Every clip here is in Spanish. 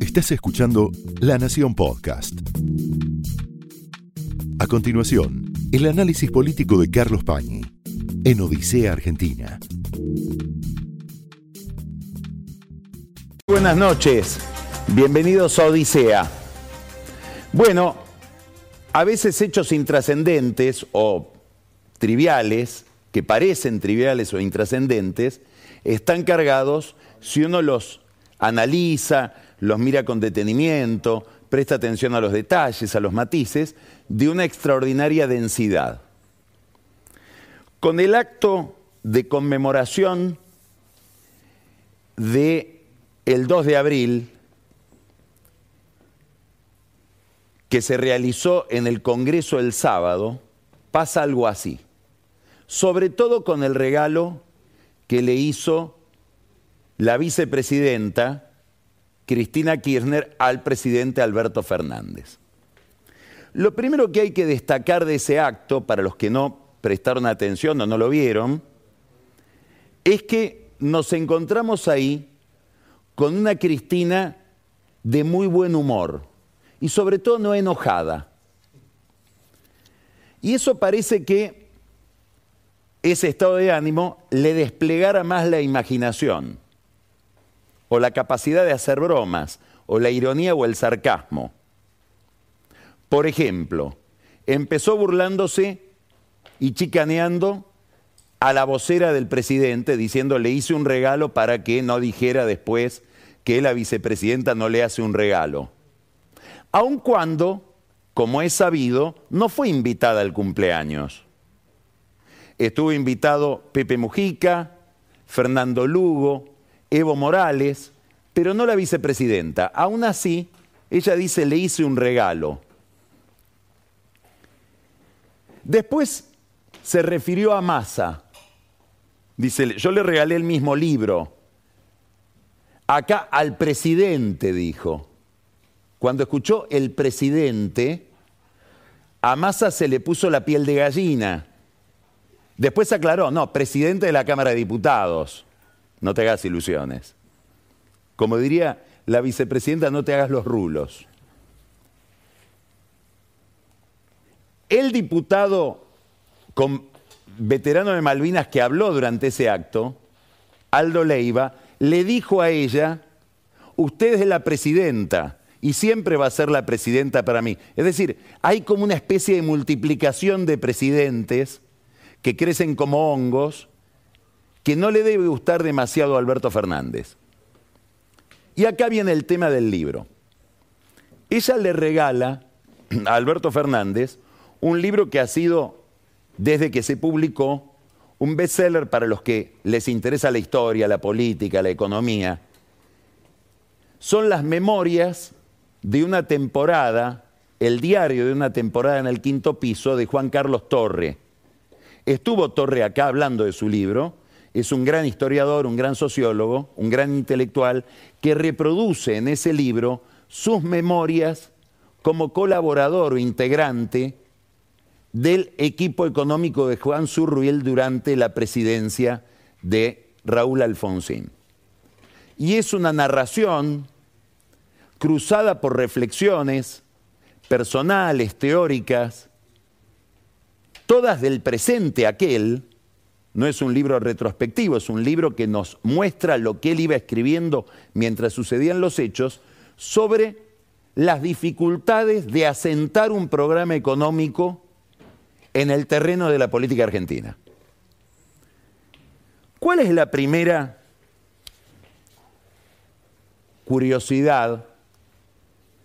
Estás escuchando La Nación Podcast. A continuación, el análisis político de Carlos Pañi en Odisea Argentina. Buenas noches, bienvenidos a Odisea. Bueno, a veces hechos intrascendentes o triviales, que parecen triviales o intrascendentes, están cargados, si uno los analiza, los mira con detenimiento, presta atención a los detalles, a los matices, de una extraordinaria densidad. Con el acto de conmemoración de el 2 de abril que se realizó en el Congreso el sábado, pasa algo así. Sobre todo con el regalo que le hizo la vicepresidenta Cristina Kirchner al presidente Alberto Fernández. Lo primero que hay que destacar de ese acto, para los que no prestaron atención o no lo vieron, es que nos encontramos ahí con una Cristina de muy buen humor y sobre todo no enojada. Y eso parece que ese estado de ánimo le desplegara más la imaginación o la capacidad de hacer bromas o la ironía o el sarcasmo. Por ejemplo, empezó burlándose y chicaneando a la vocera del presidente diciendo le hice un regalo para que no dijera después que la vicepresidenta no le hace un regalo. Aun cuando, como es sabido, no fue invitada al cumpleaños. Estuvo invitado Pepe Mujica, Fernando Lugo, Evo Morales, pero no la vicepresidenta. Aún así, ella dice, le hice un regalo. Después se refirió a Massa. Dice, yo le regalé el mismo libro. Acá al presidente, dijo. Cuando escuchó el presidente, a Massa se le puso la piel de gallina. Después aclaró, no, presidente de la Cámara de Diputados. No te hagas ilusiones. Como diría la vicepresidenta, no te hagas los rulos. El diputado con veterano de Malvinas que habló durante ese acto, Aldo Leiva, le dijo a ella, usted es la presidenta y siempre va a ser la presidenta para mí. Es decir, hay como una especie de multiplicación de presidentes que crecen como hongos, que no le debe gustar demasiado a Alberto Fernández. Y acá viene el tema del libro. Ella le regala a Alberto Fernández un libro que ha sido desde que se publicó, un bestseller para los que les interesa la historia, la política, la economía. Son las memorias de una temporada, el diario de una temporada en el quinto piso de Juan Carlos Torre. Estuvo Torre acá hablando de su libro, es un gran historiador, un gran sociólogo, un gran intelectual, que reproduce en ese libro sus memorias como colaborador o integrante del equipo económico de Juan Surruel durante la presidencia de Raúl Alfonsín. Y es una narración cruzada por reflexiones personales, teóricas, todas del presente aquel, no es un libro retrospectivo, es un libro que nos muestra lo que él iba escribiendo mientras sucedían los hechos sobre las dificultades de asentar un programa económico en el terreno de la política argentina. ¿Cuál es la primera curiosidad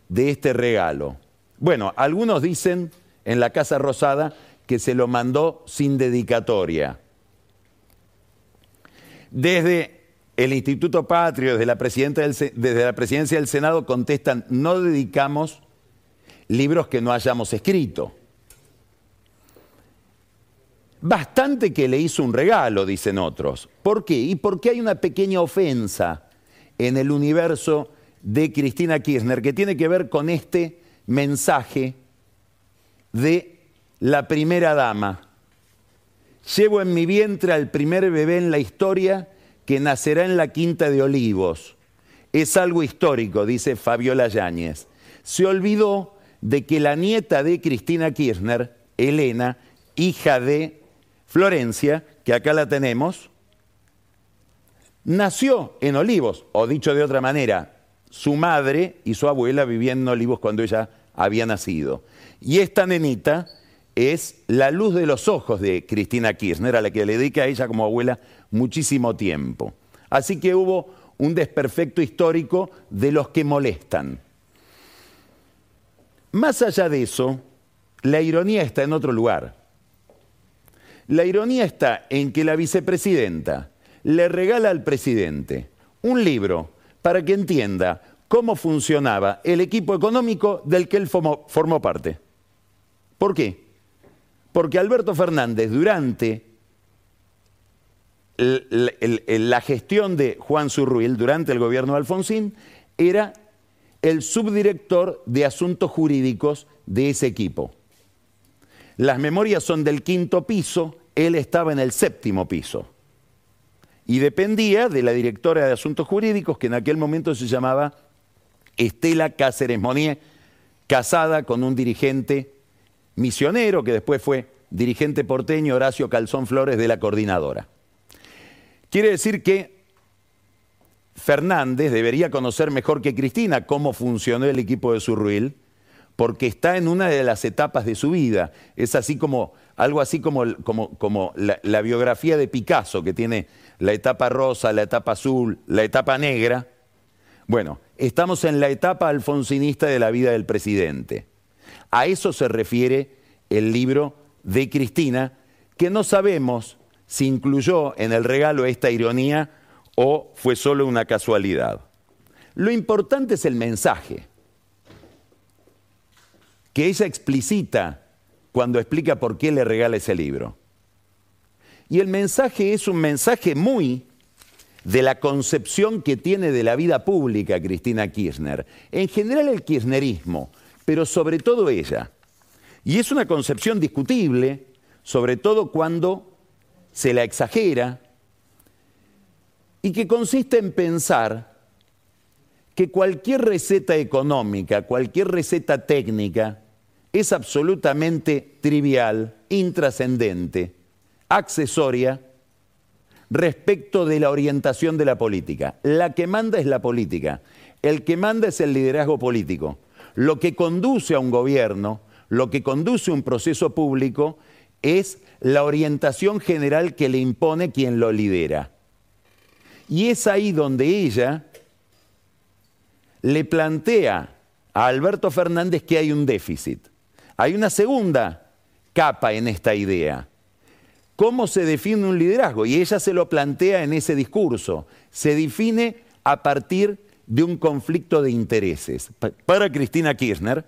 de este regalo? Bueno, algunos dicen en la Casa Rosada que se lo mandó sin dedicatoria. Desde el Instituto Patrio, desde la, desde la presidencia del Senado, contestan, no dedicamos libros que no hayamos escrito. Bastante que le hizo un regalo, dicen otros. ¿Por qué? Y porque hay una pequeña ofensa en el universo de Cristina Kirchner que tiene que ver con este mensaje de la primera dama. Llevo en mi vientre al primer bebé en la historia que nacerá en la Quinta de Olivos. es algo histórico, dice Fabiola Yáñez. Se olvidó de que la nieta de Cristina Kirchner, Elena, hija de Florencia, que acá la tenemos, nació en Olivos, o dicho de otra manera, su madre y su abuela vivían en Olivos cuando ella había nacido. Y esta nenita es la luz de los ojos de Cristina Kirchner, a la que le dedica a ella como abuela muchísimo tiempo. Así que hubo un desperfecto histórico de los que molestan. Más allá de eso, la ironía está en otro lugar. La ironía está en que la vicepresidenta le regala al presidente un libro para que entienda cómo funcionaba el equipo económico del que él formó, formó parte. ¿Por qué? Porque Alberto Fernández, durante la gestión de Juan Zurruil, durante el gobierno de Alfonsín, era el subdirector de asuntos jurídicos de ese equipo. Las memorias son del quinto piso, él estaba en el séptimo piso. Y dependía de la directora de asuntos jurídicos, que en aquel momento se llamaba Estela Cáceres Monier, casada con un dirigente misionero que después fue dirigente porteño Horacio Calzón Flores de la coordinadora. Quiere decir que Fernández debería conocer mejor que Cristina cómo funcionó el equipo de Surruil, porque está en una de las etapas de su vida. Es así como, algo así como, como, la, la biografía de Picasso, que tiene la etapa rosa, la etapa azul, la etapa negra. Bueno, estamos en la etapa alfonsinista de la vida del presidente. A eso se refiere el libro de Cristina, que no sabemos si incluyó en el regalo esta ironía o fue solo una casualidad. Lo importante es el mensaje, que ella explicita cuando explica por qué le regala ese libro. Y el mensaje es un mensaje muy de la concepción que tiene de la vida pública Cristina Kirchner. En general el kirchnerismo, pero sobre todo ella. Y es una concepción discutible, sobre todo cuando se la exagera, y que consiste en pensar que cualquier receta económica, cualquier receta técnica, es absolutamente trivial, intrascendente, accesoria respecto de la orientación de la política. La que manda es la política, el que manda es el liderazgo político. Lo que conduce a un gobierno, lo que conduce a un proceso público es la orientación general que le impone quien lo lidera. Y es ahí donde ella le plantea a Alberto Fernández que hay un déficit. Hay una segunda capa en esta idea. ¿Cómo se define un liderazgo? Y ella se lo plantea en ese discurso. Se define a partir de un conflicto de intereses. Para Cristina Kirchner,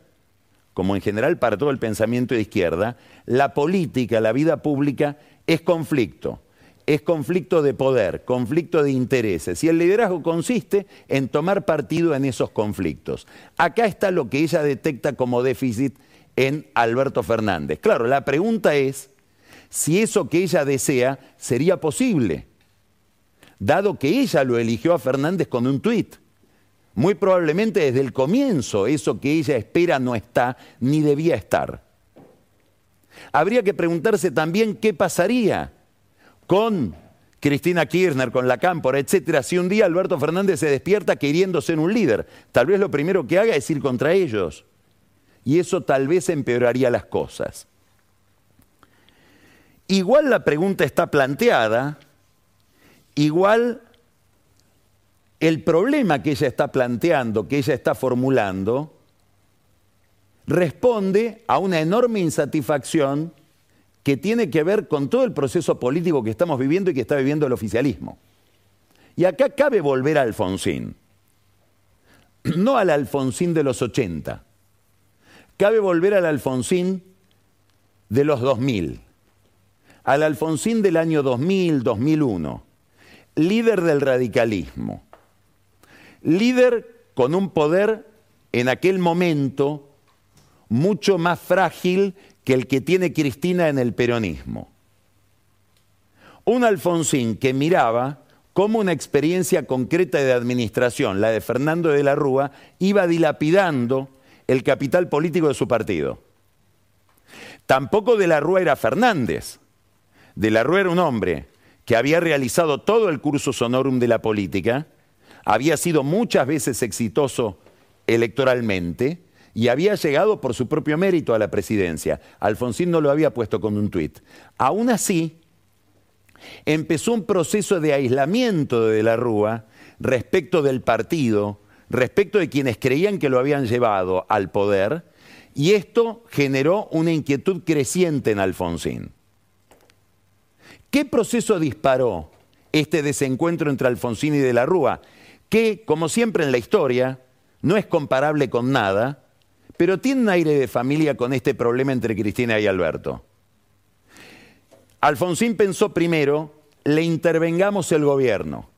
como en general para todo el pensamiento de izquierda, la política, la vida pública es conflicto. Es conflicto de poder, conflicto de intereses. Y el liderazgo consiste en tomar partido en esos conflictos. Acá está lo que ella detecta como déficit en Alberto Fernández. Claro, la pregunta es si eso que ella desea sería posible, dado que ella lo eligió a Fernández con un tuit. Muy probablemente desde el comienzo eso que ella espera no está ni debía estar. Habría que preguntarse también qué pasaría con Cristina Kirchner, con la Cámpora, etcétera, si un día Alberto Fernández se despierta queriéndose en un líder. Tal vez lo primero que haga es ir contra ellos. Y eso tal vez empeoraría las cosas. Igual la pregunta está planteada, igual el problema que ella está planteando, que ella está formulando, responde a una enorme insatisfacción que tiene que ver con todo el proceso político que estamos viviendo y que está viviendo el oficialismo. Y acá cabe volver a Alfonsín, no al Alfonsín de los 80, cabe volver al Alfonsín de los 2000, al Alfonsín del año 2000, 2001, líder del radicalismo, líder con un poder en aquel momento mucho más frágil que el que tiene Cristina en el peronismo. Un Alfonsín que miraba cómo una experiencia concreta de administración, la de Fernando de la Rúa, iba dilapidando el capital político de su partido. Tampoco de la Rúa era Fernández. De la Rúa era un hombre que había realizado todo el curso sonorum de la política, había sido muchas veces exitoso electoralmente y había llegado por su propio mérito a la presidencia. Alfonsín no lo había puesto con un tuit. Aún así, empezó un proceso de aislamiento de la Rúa respecto del partido, respecto de quienes creían que lo habían llevado al poder, y esto generó una inquietud creciente en Alfonsín. ¿Qué proceso disparó este desencuentro entre Alfonsín y de la Rúa? Que, como siempre en la historia, no es comparable con nada, pero tiene un aire de familia con este problema entre Cristina y Alberto. Alfonsín pensó primero, le intervengamos el gobierno.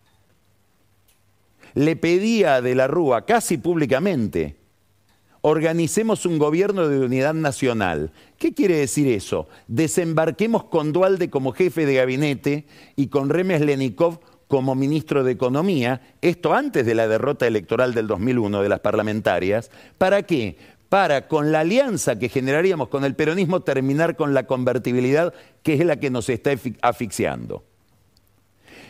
Le pedía a De la Rúa, casi públicamente, organicemos un gobierno de unidad nacional. ¿Qué quiere decir eso? Desembarquemos con Dualde como jefe de gabinete y con Remes Lenikov como ministro de Economía, esto antes de la derrota electoral del 2001 de las parlamentarias. ¿Para qué? para, con la alianza que generaríamos con el peronismo, terminar con la convertibilidad, que es la que nos está asfixiando.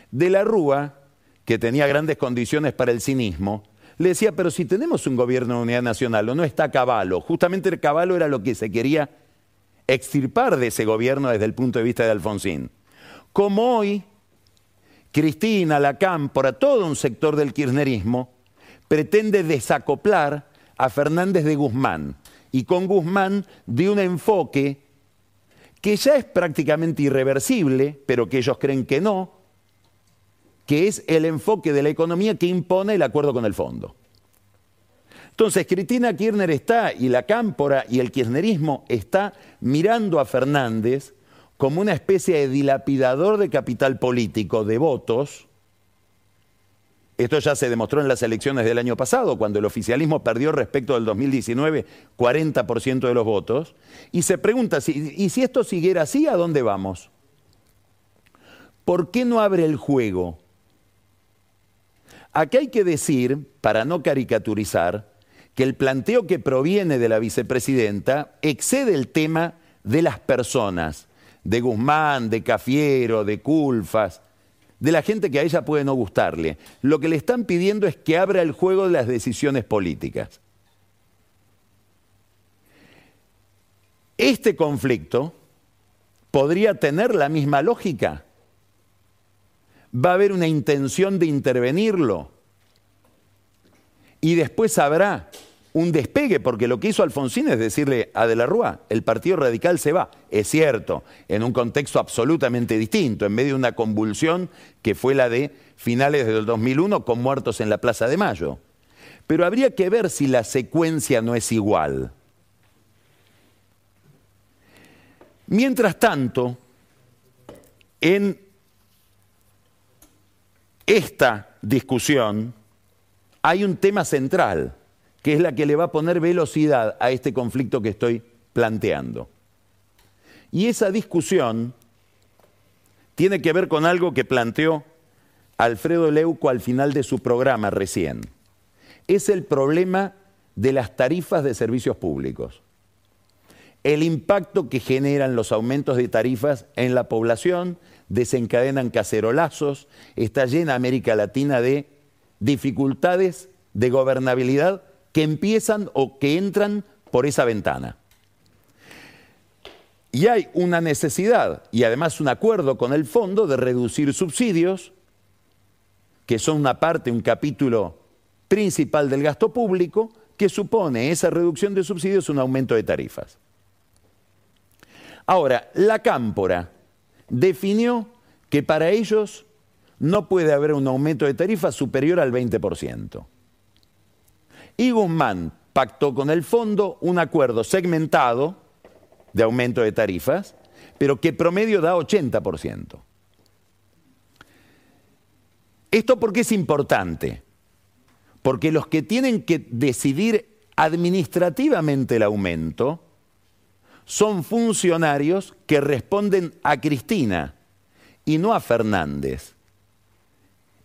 De la Rúa, que tenía grandes condiciones para el cinismo, le decía, pero si tenemos un gobierno de unidad nacional, o no está Caballo, justamente el Caballo era lo que se quería extirpar de ese gobierno desde el punto de vista de Alfonsín. Como hoy, Cristina, la Cámpora, todo un sector del kirchnerismo, pretende desacoplar a Fernández de Guzmán y con Guzmán de un enfoque que ya es prácticamente irreversible, pero que ellos creen que no, que es el enfoque de la economía que impone el acuerdo con el fondo. Entonces, Cristina Kirchner está, y la cámpora y el kirchnerismo está mirando a Fernández como una especie de dilapidador de capital político, de votos, esto ya se demostró en las elecciones del año pasado, cuando el oficialismo perdió respecto del 2019 40% de los votos. Y se pregunta, ¿y si esto siguiera así, a dónde vamos? ¿Por qué no abre el juego? Aquí hay que decir, para no caricaturizar, que el planteo que proviene de la vicepresidenta excede el tema de las personas, de Guzmán, de Cafiero, de Culfas, de la gente que a ella puede no gustarle. Lo que le están pidiendo es que abra el juego de las decisiones políticas. Este conflicto podría tener la misma lógica. Va a haber una intención de intervenirlo. Y después habrá un despegue, porque lo que hizo Alfonsín es decirle a De la Rúa, el Partido Radical se va. Es cierto, en un contexto absolutamente distinto, en medio de una convulsión que fue la de finales del 2001 con muertos en la Plaza de Mayo. Pero habría que ver si la secuencia no es igual. Mientras tanto, en esta discusión hay un tema central que es la que le va a poner velocidad a este conflicto que estoy planteando. Y esa discusión tiene que ver con algo que planteó Alfredo Leuco al final de su programa recién. Es el problema de las tarifas de servicios públicos. El impacto que generan los aumentos de tarifas en la población desencadenan cacerolazos, está llena América Latina de dificultades de gobernabilidad que empiezan o que entran por esa ventana. Y hay una necesidad y además un acuerdo con el fondo de reducir subsidios, que son una parte, un capítulo principal del gasto público, que supone esa reducción de subsidios un aumento de tarifas. Ahora, la Cámpora definió que para ellos no puede haber un aumento de tarifas superior al 20%. Y Guzmán pactó con el fondo un acuerdo segmentado de aumento de tarifas, pero que promedio da 80%. ¿Esto por qué es importante? Porque los que tienen que decidir administrativamente el aumento son funcionarios que responden a Cristina y no a Fernández.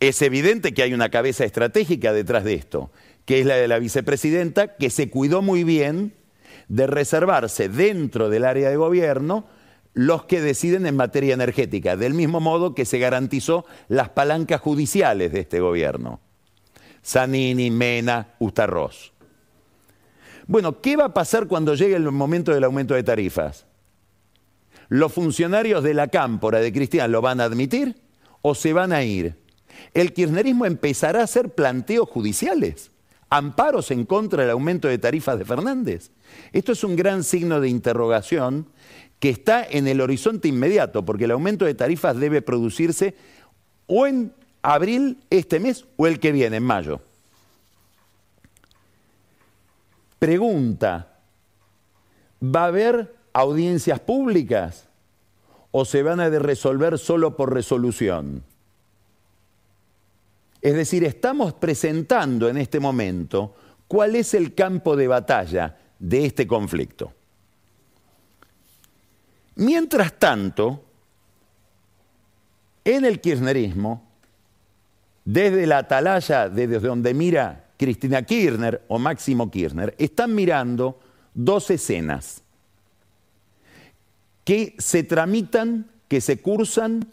Es evidente que hay una cabeza estratégica detrás de esto, que es la de la vicepresidenta, que se cuidó muy bien de reservarse dentro del área de gobierno los que deciden en materia energética, del mismo modo que se garantizó las palancas judiciales de este gobierno. Zanini, Mena, Ustarroz. Bueno, ¿qué va a pasar cuando llegue el momento del aumento de tarifas? ¿Los funcionarios de la cámpora de Cristian lo van a admitir o se van a ir? El kirchnerismo empezará a hacer planteos judiciales, amparos en contra del aumento de tarifas de Fernández. Esto es un gran signo de interrogación que está en el horizonte inmediato, porque el aumento de tarifas debe producirse o en abril este mes o el que viene, en mayo. Pregunta, ¿va a haber audiencias públicas o se van a resolver solo por resolución? Es decir, estamos presentando en este momento cuál es el campo de batalla de este conflicto. Mientras tanto, en el kirchnerismo, desde la atalaya, desde donde mira Cristina Kirchner o Máximo Kirchner, están mirando dos escenas que se tramitan, que se cursan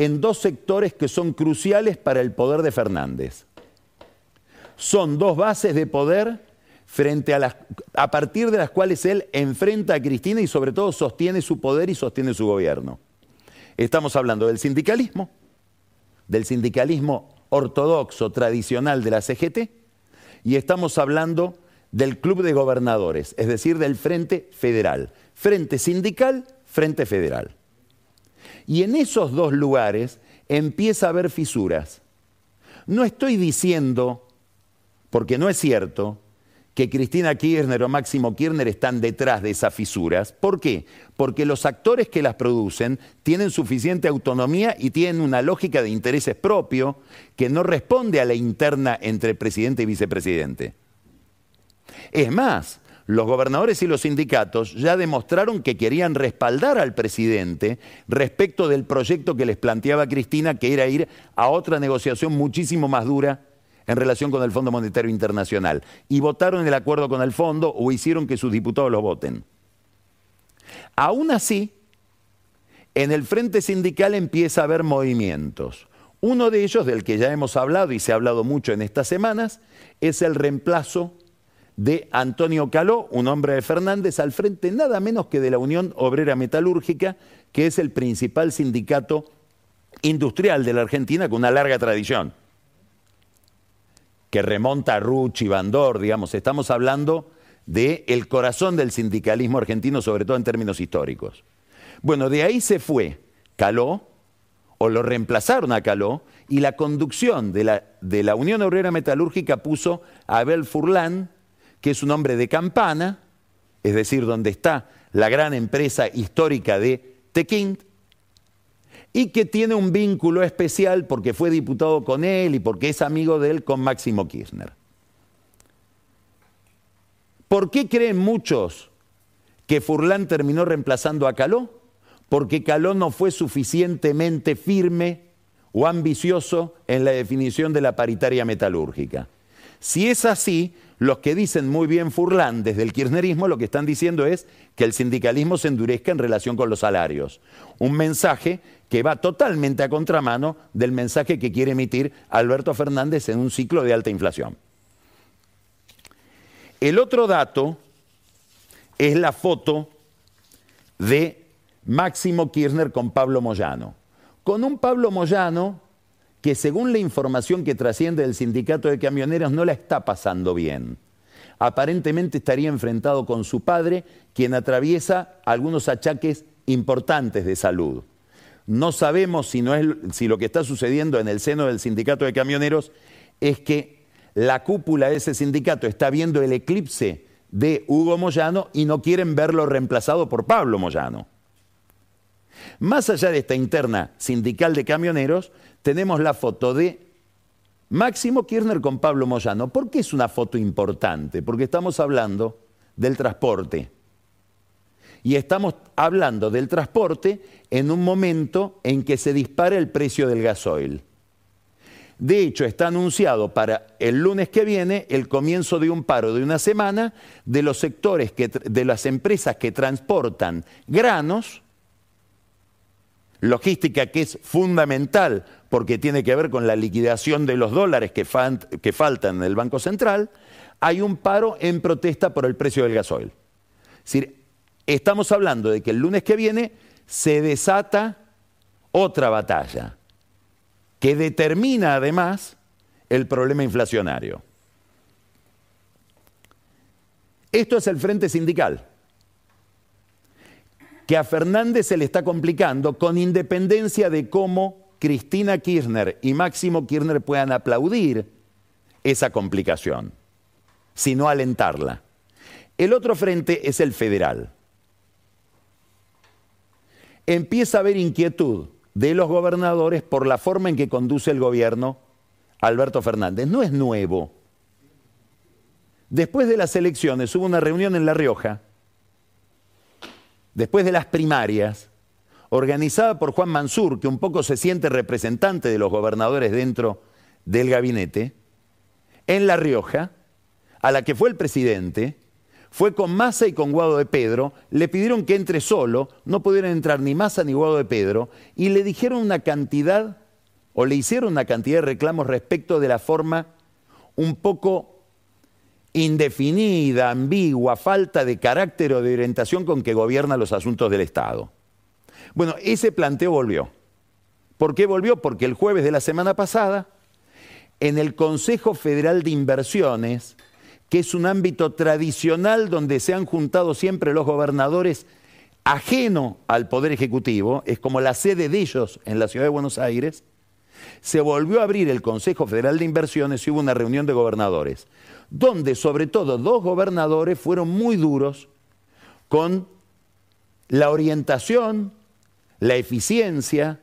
en dos sectores que son cruciales para el poder de Fernández. Son dos bases de poder frente a las a partir de las cuales él enfrenta a Cristina y sobre todo sostiene su poder y sostiene su gobierno. Estamos hablando del sindicalismo, del sindicalismo ortodoxo tradicional de la CGT y estamos hablando del Club de Gobernadores, es decir, del Frente Federal. Frente sindical, Frente Federal. Y en esos dos lugares empieza a haber fisuras. No estoy diciendo, porque no es cierto, que Cristina Kirchner o Máximo Kirchner están detrás de esas fisuras. ¿Por qué? Porque los actores que las producen tienen suficiente autonomía y tienen una lógica de intereses propio que no responde a la interna entre presidente y vicepresidente. Es más, los gobernadores y los sindicatos ya demostraron que querían respaldar al presidente respecto del proyecto que les planteaba Cristina, que era ir a otra negociación muchísimo más dura en relación con el Fondo Monetario Internacional y votaron el acuerdo con el fondo o hicieron que sus diputados lo voten. Aún así, en el frente sindical empieza a haber movimientos. Uno de ellos, del que ya hemos hablado y se ha hablado mucho en estas semanas, es el reemplazo de Antonio Caló, un hombre de Fernández, al frente nada menos que de la Unión Obrera Metalúrgica, que es el principal sindicato industrial de la Argentina con una larga tradición que remonta a Ruch y Bandor, digamos, estamos hablando del el corazón del sindicalismo argentino, sobre todo en términos históricos. Bueno, de ahí se fue Caló, o lo reemplazaron a Caló, y la conducción de la, de la Unión Obrera Metalúrgica puso a Abel Furlan, que es un hombre de campana, es decir, donde está la gran empresa histórica de Tequint, y que tiene un vínculo especial porque fue diputado con él y porque es amigo de él con Máximo Kirchner. ¿Por qué creen muchos que Furlan terminó reemplazando a Caló? Porque Caló no fue suficientemente firme o ambicioso en la definición de la paritaria metalúrgica. Si es así, los que dicen muy bien Furlan desde el kirchnerismo lo que están diciendo es que el sindicalismo se endurezca en relación con los salarios. Un mensaje que va totalmente a contramano del mensaje que quiere emitir Alberto Fernández en un ciclo de alta inflación. El otro dato es la foto de Máximo Kirchner con Pablo Moyano. Con un Pablo Moyano que según la información que trasciende del sindicato de camioneros no la está pasando bien. Aparentemente estaría enfrentado con su padre, quien atraviesa algunos achaques importantes de salud. No sabemos si, no es, si lo que está sucediendo en el seno del sindicato de camioneros es que la cúpula de ese sindicato está viendo el eclipse de Hugo Moyano y no quieren verlo reemplazado por Pablo Moyano. Más allá de esta interna sindical de camioneros, tenemos la foto de Máximo Kirchner con Pablo Moyano. ¿Por qué es una foto importante? Porque estamos hablando del transporte. Y estamos hablando del transporte en un momento en que se dispara el precio del gasoil. De hecho, está anunciado para el lunes que viene el comienzo de un paro de una semana de los sectores, que, de las empresas que transportan granos, logística que es fundamental porque tiene que ver con la liquidación de los dólares que, faltan en el Banco Central, hay un paro en protesta por el precio del gasoil. Es decir, estamos hablando de que el lunes que viene se desata otra batalla que determina además el problema inflacionario. Esto es el frente sindical, que a Fernández se le está complicando con independencia de cómo Cristina Kirchner y Máximo Kirchner puedan aplaudir esa complicación, sino alentarla. El otro frente es el federal. Empieza a haber inquietud de los gobernadores por la forma en que conduce el gobierno Alberto Fernández. No es nuevo. Después de las elecciones hubo una reunión en La Rioja, después de las primarias, organizada por Juan Mansur, que un poco se siente representante de los gobernadores dentro del gabinete, en La Rioja, a la que fue el presidente, fue con Massa y con Guado de Pedro, le pidieron que entre solo, no pudieron entrar ni Massa ni Guado de Pedro, y le dijeron una cantidad, o le hicieron una cantidad de reclamos respecto de la forma un poco indefinida, ambigua, falta de carácter o de orientación con que gobierna los asuntos del Estado. Bueno, ese planteo volvió. ¿Por qué volvió? Porque el jueves de la semana pasada, en el Consejo Federal de Inversiones, que es un ámbito tradicional donde se han juntado siempre los gobernadores ajeno al Poder Ejecutivo, es como la sede de ellos en la Ciudad de Buenos Aires, se volvió a abrir el Consejo Federal de Inversiones y hubo una reunión de gobernadores, donde sobre todo dos gobernadores fueron muy duros con la orientación, la eficiencia,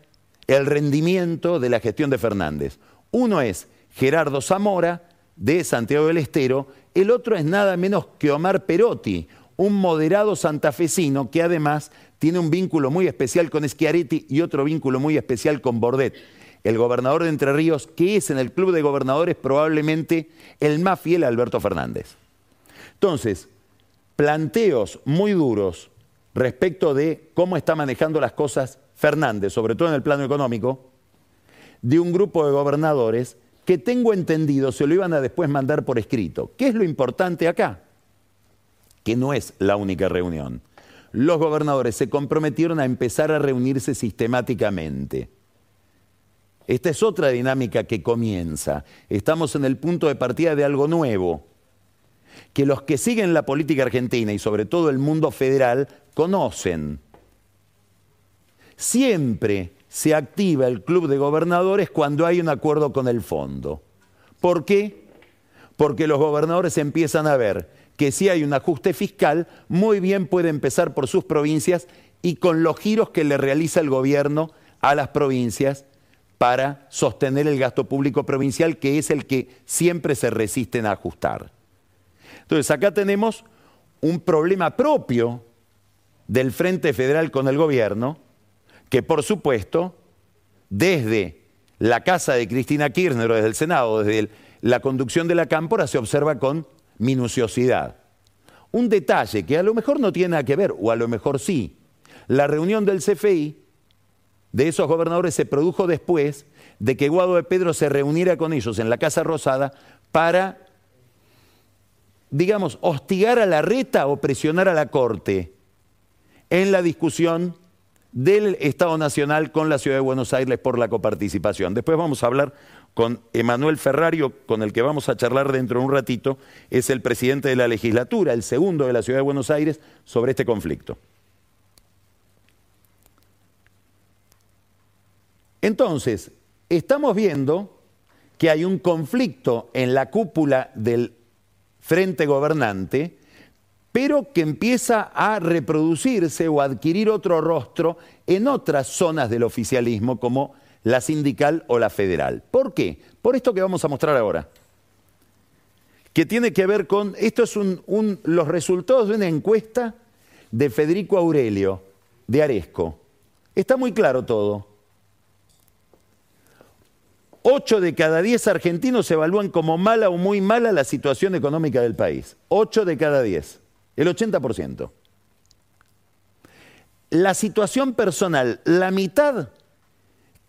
el rendimiento de la gestión de Fernández. Uno es Gerardo Zamora, de Santiago del Estero, el otro es nada menos que Omar Perotti, un moderado santafesino que además tiene un vínculo muy especial con Schiaretti y otro vínculo muy especial con Bordet, el gobernador de Entre Ríos, que es en el club de gobernadores probablemente el más fiel a Alberto Fernández. Entonces, planteos muy duros respecto de cómo está manejando las cosas Fernández, sobre todo en el plano económico, de un grupo de gobernadores que tengo entendido se lo iban a después mandar por escrito. ¿Qué es lo importante acá? Que no es la única reunión. Los gobernadores se comprometieron a empezar a reunirse sistemáticamente. Esta es otra dinámica que comienza. Estamos en el punto de partida de algo nuevo, que los que siguen la política argentina y sobre todo el mundo federal conocen. Siempre se activa el club de gobernadores cuando hay un acuerdo con el fondo. ¿Por qué? Porque los gobernadores empiezan a ver que si hay un ajuste fiscal, muy bien puede empezar por sus provincias y con los giros que le realiza el gobierno a las provincias para sostener el gasto público provincial, que es el que siempre se resisten a ajustar. Entonces, acá tenemos un problema propio del Frente Federal con el gobierno, que por supuesto, desde la casa de Cristina Kirchner o desde el Senado, desde la conducción de la cámpora, se observa con minuciosidad. Un detalle que a lo mejor no tiene nada que ver, o a lo mejor sí. La reunión del CFI de esos gobernadores se produjo después de que Guado de Pedro se reuniera con ellos en la Casa Rosada para, digamos, hostigar a la reta o presionar a la Corte en la discusión del Estado Nacional con la Ciudad de Buenos Aires por la coparticipación. Después vamos a hablar con Emanuel Ferrario, con el que vamos a charlar dentro de un ratito, es el presidente de la legislatura, el segundo de la Ciudad de Buenos Aires, sobre este conflicto. Entonces, estamos viendo que hay un conflicto en la cúpula del frente gobernante pero que empieza a reproducirse o adquirir otro rostro en otras zonas del oficialismo como la sindical o la federal. ¿Por qué? Por esto que vamos a mostrar ahora. Que tiene que ver con, esto es los resultados de una encuesta de Federico Aurelio, de Aresco. Está muy claro todo. 8 de cada 10 argentinos evalúan como mala o muy mala la situación económica del país. 8 de cada 10, el 80%. La situación personal, la mitad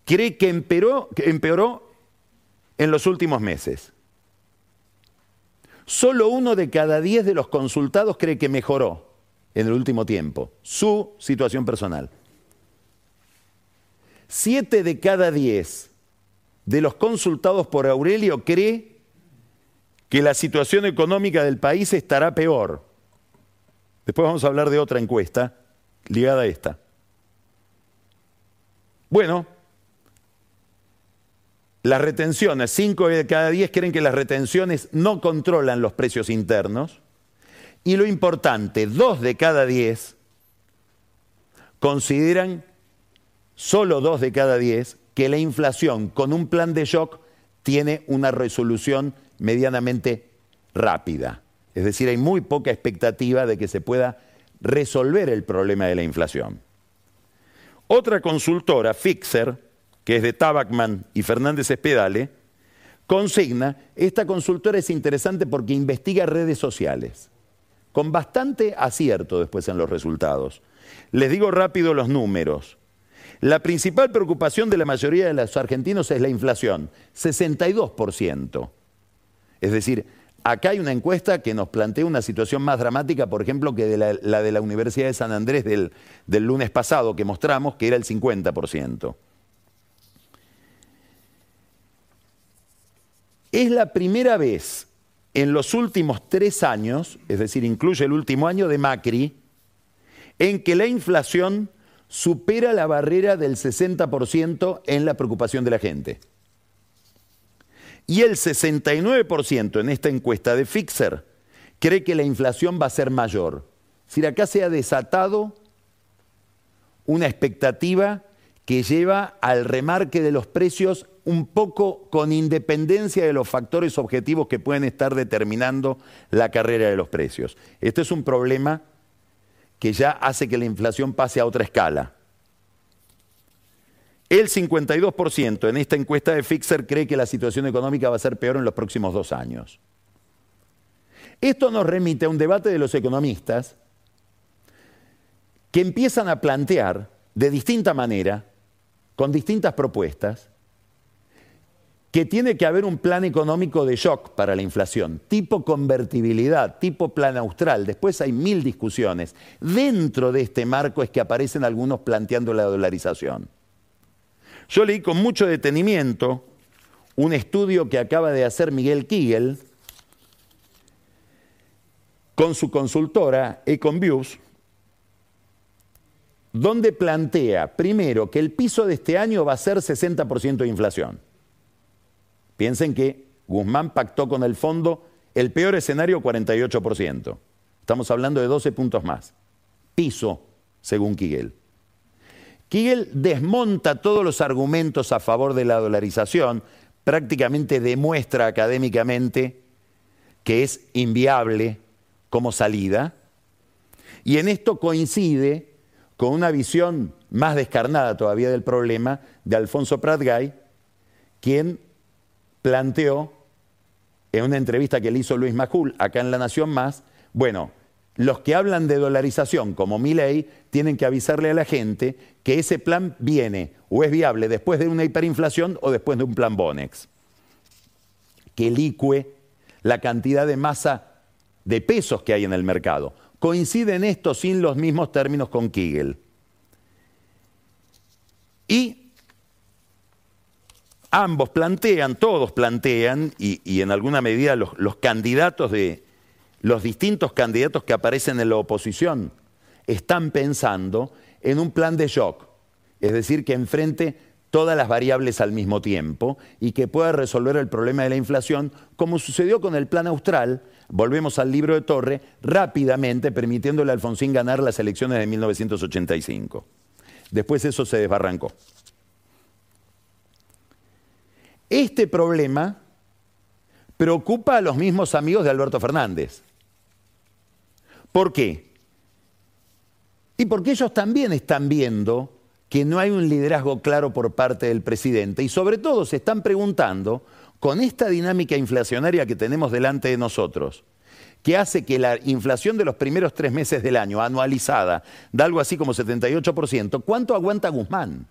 cree que empeoró, que empeoró en los últimos meses. Solo uno de cada 10 de los consultados cree que mejoró en el último tiempo su situación personal. Siete de cada 10 de los consultados por Aurelio cree que la situación económica del país estará peor. Después vamos a hablar de otra encuesta ligada a esta. Bueno, las retenciones, 5 de cada 10 creen que las retenciones no controlan los precios internos. Y lo importante, 2 de cada 10 consideran, solo 2 de cada 10, que la inflación con un plan de shock tiene una resolución medianamente rápida. Es decir, hay muy poca expectativa de que se pueda resolver el problema de la inflación. Otra consultora, Fixer, que es de Tabacman y Fernández Espedale, consigna, esta consultora es interesante porque investiga redes sociales, con bastante acierto después en los resultados. Les digo rápido los números. La principal preocupación de la mayoría de los argentinos es la inflación, 62%. Es decir, Acá hay una encuesta que nos plantea una situación más dramática, por ejemplo, que de la, de la Universidad de San Andrés del, del lunes pasado que mostramos, que era el 50%. Es la primera vez en los últimos tres años, es decir, incluye el último año de Macri, en que la inflación supera la barrera del 60% en la preocupación de la gente. Y el 69% en esta encuesta de Fixer cree que la inflación va a ser mayor. Es decir, acá se ha desatado una expectativa que lleva al remarque de los precios un poco con independencia de los factores objetivos que pueden estar determinando la carrera de los precios. Este es un problema que ya hace que la inflación pase a otra escala. El 52% en esta encuesta de Fixer cree que la situación económica va a ser peor en los próximos dos años. Esto nos remite a un debate de los economistas que empiezan a plantear de distinta manera, con distintas propuestas, que tiene que haber un plan económico de shock para la inflación, tipo convertibilidad, tipo plan austral. Después hay mil discusiones. Dentro de este marco es que aparecen algunos planteando la dolarización. Yo leí con mucho detenimiento un estudio que acaba de hacer Miguel Kigel con su consultora Econviews, donde plantea, primero, que el piso de este año va a ser 60% de inflación. Piensen que Guzmán pactó con el fondo el peor escenario 48%. Estamos hablando de 12 puntos más. Piso, según Kigel. Kigel desmonta todos los argumentos a favor de la dolarización, prácticamente demuestra académicamente que es inviable como salida, y en esto coincide con una visión más descarnada todavía del problema de Alfonso Pratgay, quien planteó en una entrevista que le hizo Luis Majul acá en La Nación Más, bueno, los que hablan de dolarización, como ley, tienen que avisarle a la gente que ese plan viene o es viable después de una hiperinflación o después de un plan Bonex. Que licue la cantidad de masa de pesos que hay en el mercado. Coincide en esto sin los mismos términos con Kegel. Y ambos plantean, todos plantean, y, en alguna medida los candidatos de, los distintos candidatos que aparecen en la oposición están pensando en un plan de shock, es decir, que enfrente todas las variables al mismo tiempo y que pueda resolver el problema de la inflación, como sucedió con el plan austral, volvemos al libro de Torre, rápidamente permitiéndole a Alfonsín ganar las elecciones de 1985. Después eso se desbarrancó. Este problema preocupa a los mismos amigos de Alberto Fernández. ¿Por qué? Y porque ellos también están viendo que no hay un liderazgo claro por parte del presidente y sobre todo se están preguntando, con esta dinámica inflacionaria que tenemos delante de nosotros, que hace que la inflación de los primeros tres meses del año, anualizada, da algo así como 78%, ¿cuánto aguanta Guzmán?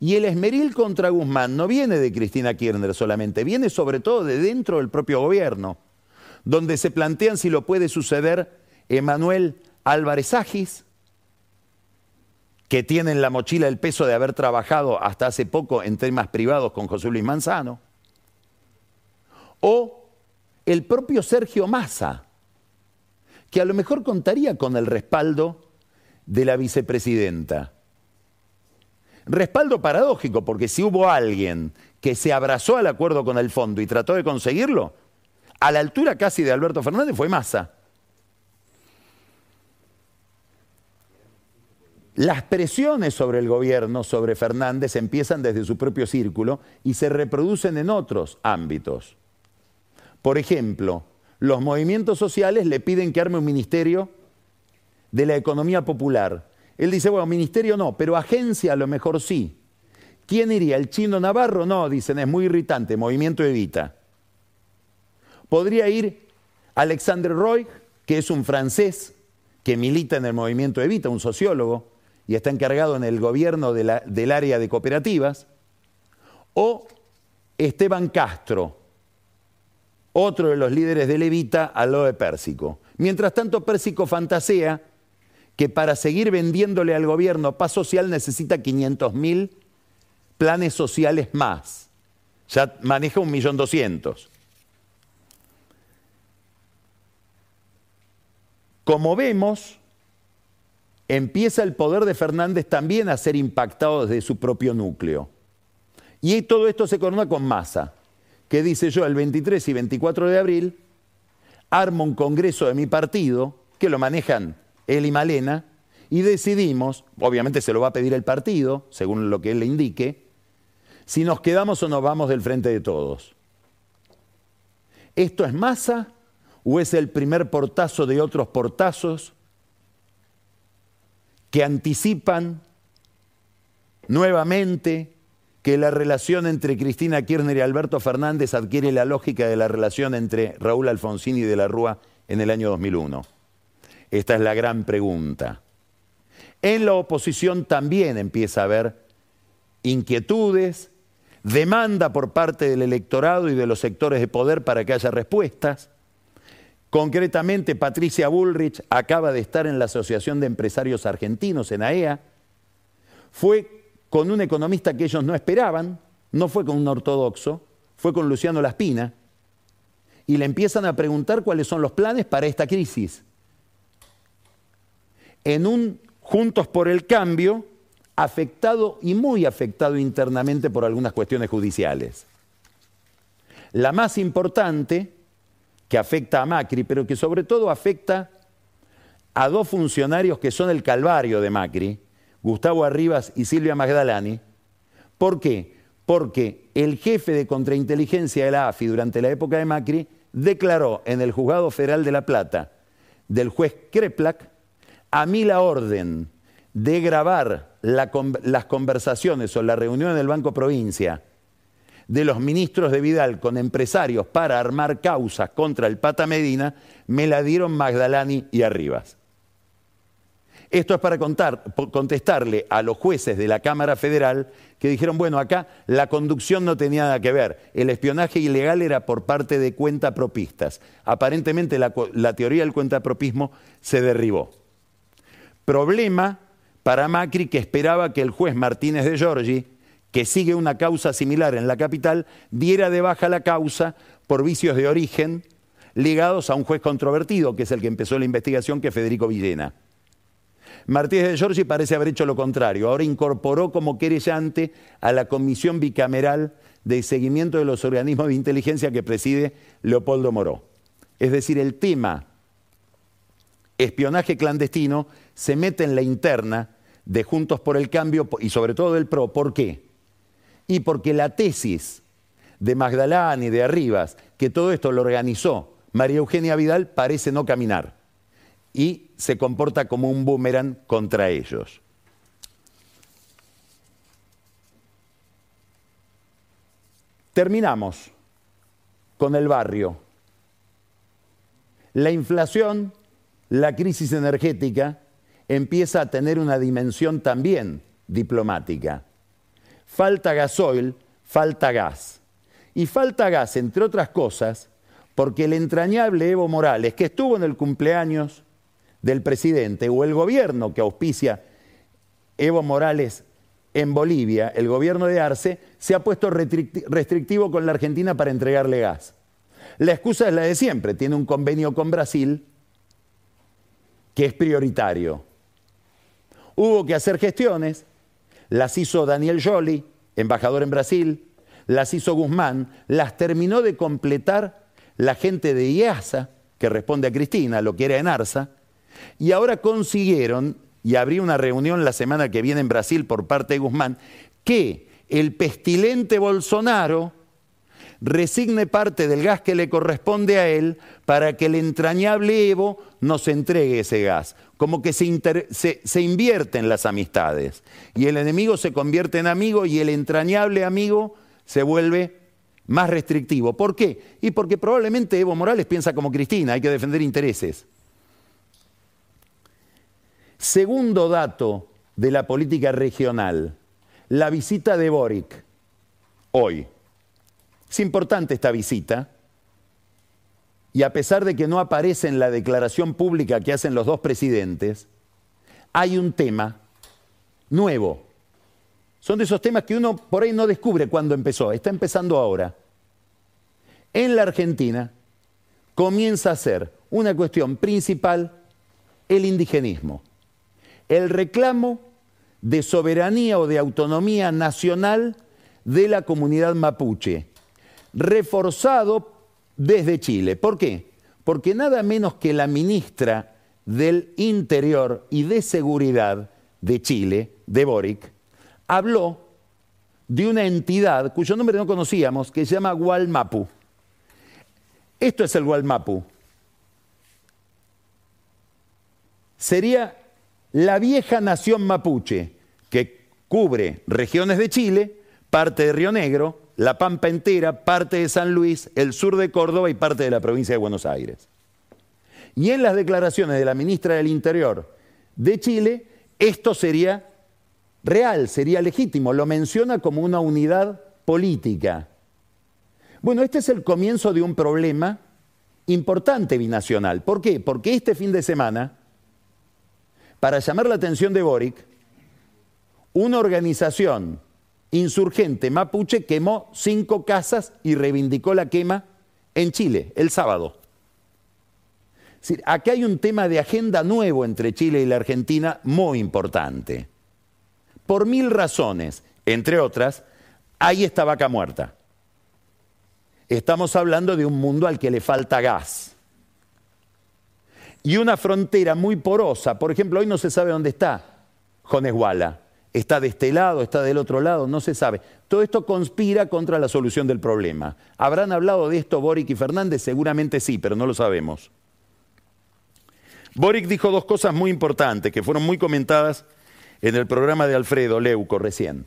Y el esmeril contra Guzmán no viene de Cristina Kirchner solamente, viene sobre todo de dentro del propio gobierno, donde se plantean si lo puede suceder Emanuel Álvarez Agis, que tiene en la mochila el peso de haber trabajado hasta hace poco en temas privados con José Luis Manzano, o el propio Sergio Massa, que a lo mejor contaría con el respaldo de la vicepresidenta. Respaldo paradójico, porque si hubo alguien que se abrazó al acuerdo con el fondo y trató de conseguirlo, a la altura casi de Alberto Fernández fue Massa. Las presiones sobre el gobierno, sobre Fernández, empiezan desde su propio círculo y se reproducen en otros ámbitos. Por ejemplo, los movimientos sociales le piden que arme un ministerio de la economía popular. Él dice, bueno, ministerio no, pero agencia a lo mejor sí. ¿Quién iría? ¿El chino Navarro? No, dicen, es muy irritante, movimiento Evita. Podría ir Alexandre Roy, que es un francés que milita en el movimiento Evita, un sociólogo, y está encargado en el gobierno del área de cooperativas, o Esteban Castro, otro de los líderes de Levita al lado de Pérsico. Mientras tanto, Pérsico fantasea que para seguir vendiéndole al gobierno paz social necesita 500 mil planes sociales más. Ya maneja un millón doscientos. Como vemos, empieza el poder de Fernández también a ser impactado desde su propio núcleo. Y todo esto se corona con masa que dice yo el 23 y 24 de abril, armo un congreso de mi partido, que lo manejan él y Malena, y decidimos, obviamente se lo va a pedir el partido, según lo que él le indique, si nos quedamos o nos vamos del frente de todos. ¿Esto es masa o es el primer portazo de otros portazos que anticipan nuevamente que la relación entre Cristina Kirchner y Alberto Fernández adquiere la lógica de la relación entre Raúl Alfonsín y de la Rúa en el año 2001. Esta es la gran pregunta. En la oposición también empieza a haber inquietudes, demanda por parte del electorado y de los sectores de poder para que haya respuestas. Concretamente, Patricia Bullrich acaba de estar en la Asociación de Empresarios Argentinos, en AEA. Fue con un economista que ellos no esperaban, no fue con un ortodoxo, fue con Luciano Laspina, y le empiezan a preguntar cuáles son los planes para esta crisis. En un Juntos por el Cambio, afectado y muy afectado internamente por algunas cuestiones judiciales. La más importante, que afecta a Macri, pero que sobre todo afecta a dos funcionarios que son el calvario de Macri, Gustavo Arribas y Silvia Magdalani. ¿Por qué? Porque el jefe de contrainteligencia de la AFI durante la época de Macri declaró en el Juzgado Federal de La Plata del juez Kreplak a mí la orden de grabar las conversaciones o la reunión en el Banco Provincia de los ministros de Vidal con empresarios para armar causas contra el Pata Medina, me la dieron Magdalani y Arribas. Esto es para contestarle a los jueces de la Cámara Federal que dijeron, bueno, acá la conducción no tenía nada que ver, el espionaje ilegal era por parte de cuentapropistas. Aparentemente la, la teoría del cuentapropismo se derribó. Problema para Macri que esperaba que el juez Martínez de Giorgi, que sigue una causa similar en la capital, diera de baja la causa por vicios de origen ligados a un juez controvertido, que es el que empezó la investigación, que es Federico Villena. Martínez de Giorgi parece haber hecho lo contrario. Ahora incorporó como querellante a la Comisión Bicameral de Seguimiento de los Organismos de Inteligencia que preside Leopoldo Moró. Es decir, el tema espionaje clandestino se mete en la interna de Juntos por el Cambio y sobre todo del PRO. ¿Por qué? Y porque la tesis de Magdalán y de Arribas, que todo esto lo organizó María Eugenia Vidal, parece no caminar y se comporta como un boomerang contra ellos. Terminamos con el barrio. La inflación, la crisis energética empieza a tener una dimensión también diplomática. Falta gasoil, falta gas. Y falta gas, entre otras cosas, porque el entrañable Evo Morales, que estuvo en el cumpleaños del presidente, o el gobierno que auspicia Evo Morales en Bolivia, el gobierno de Arce, se ha puesto restrictivo con la Argentina para entregarle gas. La excusa es la de siempre, tiene un convenio con Brasil que es prioritario. Hubo que hacer gestiones, las hizo Daniel Joly, embajador en Brasil, las hizo Guzmán, las terminó de completar la gente de IASA, que responde a Cristina, lo que era en Arsa, y ahora consiguieron, y habría una reunión la semana que viene en Brasil por parte de Guzmán, que el pestilente Bolsonaro resigne parte del gas que le corresponde a él para que el entrañable Evo nos entregue ese gas. Como que se, se, se invierten las amistades. Y el enemigo se convierte en amigo y el entrañable amigo se vuelve más restrictivo. ¿Por qué? Y porque probablemente Evo Morales piensa como Cristina, hay que defender intereses. Segundo dato de la política regional, la visita de Boric hoy. Es importante esta visita y a pesar de que no aparece en la declaración pública que hacen los dos presidentes, hay un tema nuevo. Son de esos temas que uno por ahí no descubre cuando empezó, está empezando ahora. En la Argentina comienza a ser una cuestión principal el indigenismo, el reclamo de soberanía o de autonomía nacional de la comunidad mapuche, reforzado desde Chile. ¿Por qué? Porque nada menos que la ministra del Interior y de Seguridad de Chile, de Boric, habló de una entidad cuyo nombre no conocíamos, que se llama Gualmapu. Esto es el Gualmapu. Sería la vieja nación mapuche, que cubre regiones de Chile, parte de Río Negro, la Pampa entera, parte de San Luis, el sur de Córdoba y parte de la provincia de Buenos Aires. Y en las declaraciones de la ministra del Interior de Chile, esto sería real, sería legítimo, lo menciona como una unidad política. Bueno, este es el comienzo de un problema importante binacional. ¿Por qué? Porque este fin de semana, para llamar la atención de Boric, una organización insurgente mapuche quemó cinco casas y reivindicó la quema en Chile el sábado. Aquí hay un tema de agenda nuevo entre Chile y la Argentina muy importante por mil razones, entre otras, hay esta vaca muerta. Estamos hablando de un mundo al que le falta gas. Y una frontera muy porosa, por ejemplo, hoy no se sabe dónde está Jonesguala. Está de este lado, está del otro lado, no se sabe. Todo esto conspira contra la solución del problema. ¿Habrán hablado de esto Boric y Fernández? Seguramente sí, pero no lo sabemos. Boric dijo dos cosas muy importantes que fueron muy comentadas en el programa de Alfredo Leuco recién.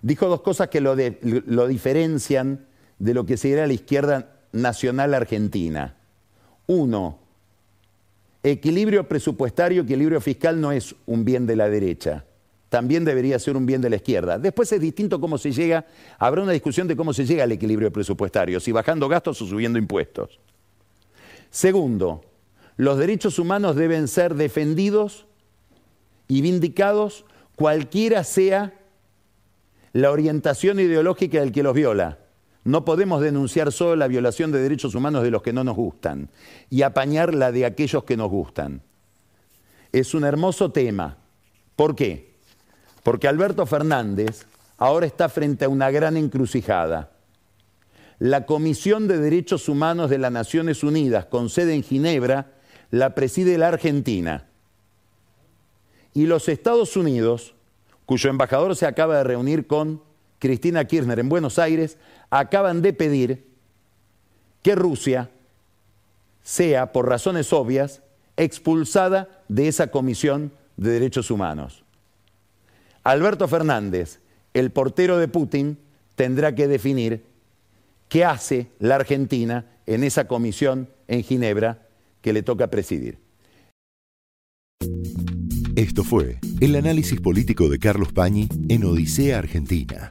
Dijo dos cosas que lo, lo diferencian de lo que sería la izquierda nacional argentina. Uno, equilibrio presupuestario, equilibrio fiscal no es un bien de la derecha, también debería ser un bien de la izquierda. Después es distinto cómo se llega, habrá una discusión de cómo se llega al equilibrio presupuestario, si bajando gastos o subiendo impuestos. Segundo, los derechos humanos deben ser defendidos y vindicados cualquiera sea la orientación ideológica del que los viola. No podemos denunciar solo la violación de derechos humanos de los que no nos gustan y apañar la de aquellos que nos gustan. Es un hermoso tema. ¿Por qué? Porque Alberto Fernández ahora está frente a una gran encrucijada. La Comisión de Derechos Humanos de las Naciones Unidas, con sede en Ginebra, la preside la Argentina y los Estados Unidos, cuyo embajador se acaba de reunir con Cristina Kirchner en Buenos Aires, acaban de pedir que Rusia sea, por razones obvias, expulsada de esa Comisión de Derechos Humanos. Alberto Fernández, el portero de Putin, tendrá que definir qué hace la Argentina en esa comisión en Ginebra que le toca presidir. Esto fue el análisis político de Carlos Pañi en Odisea Argentina,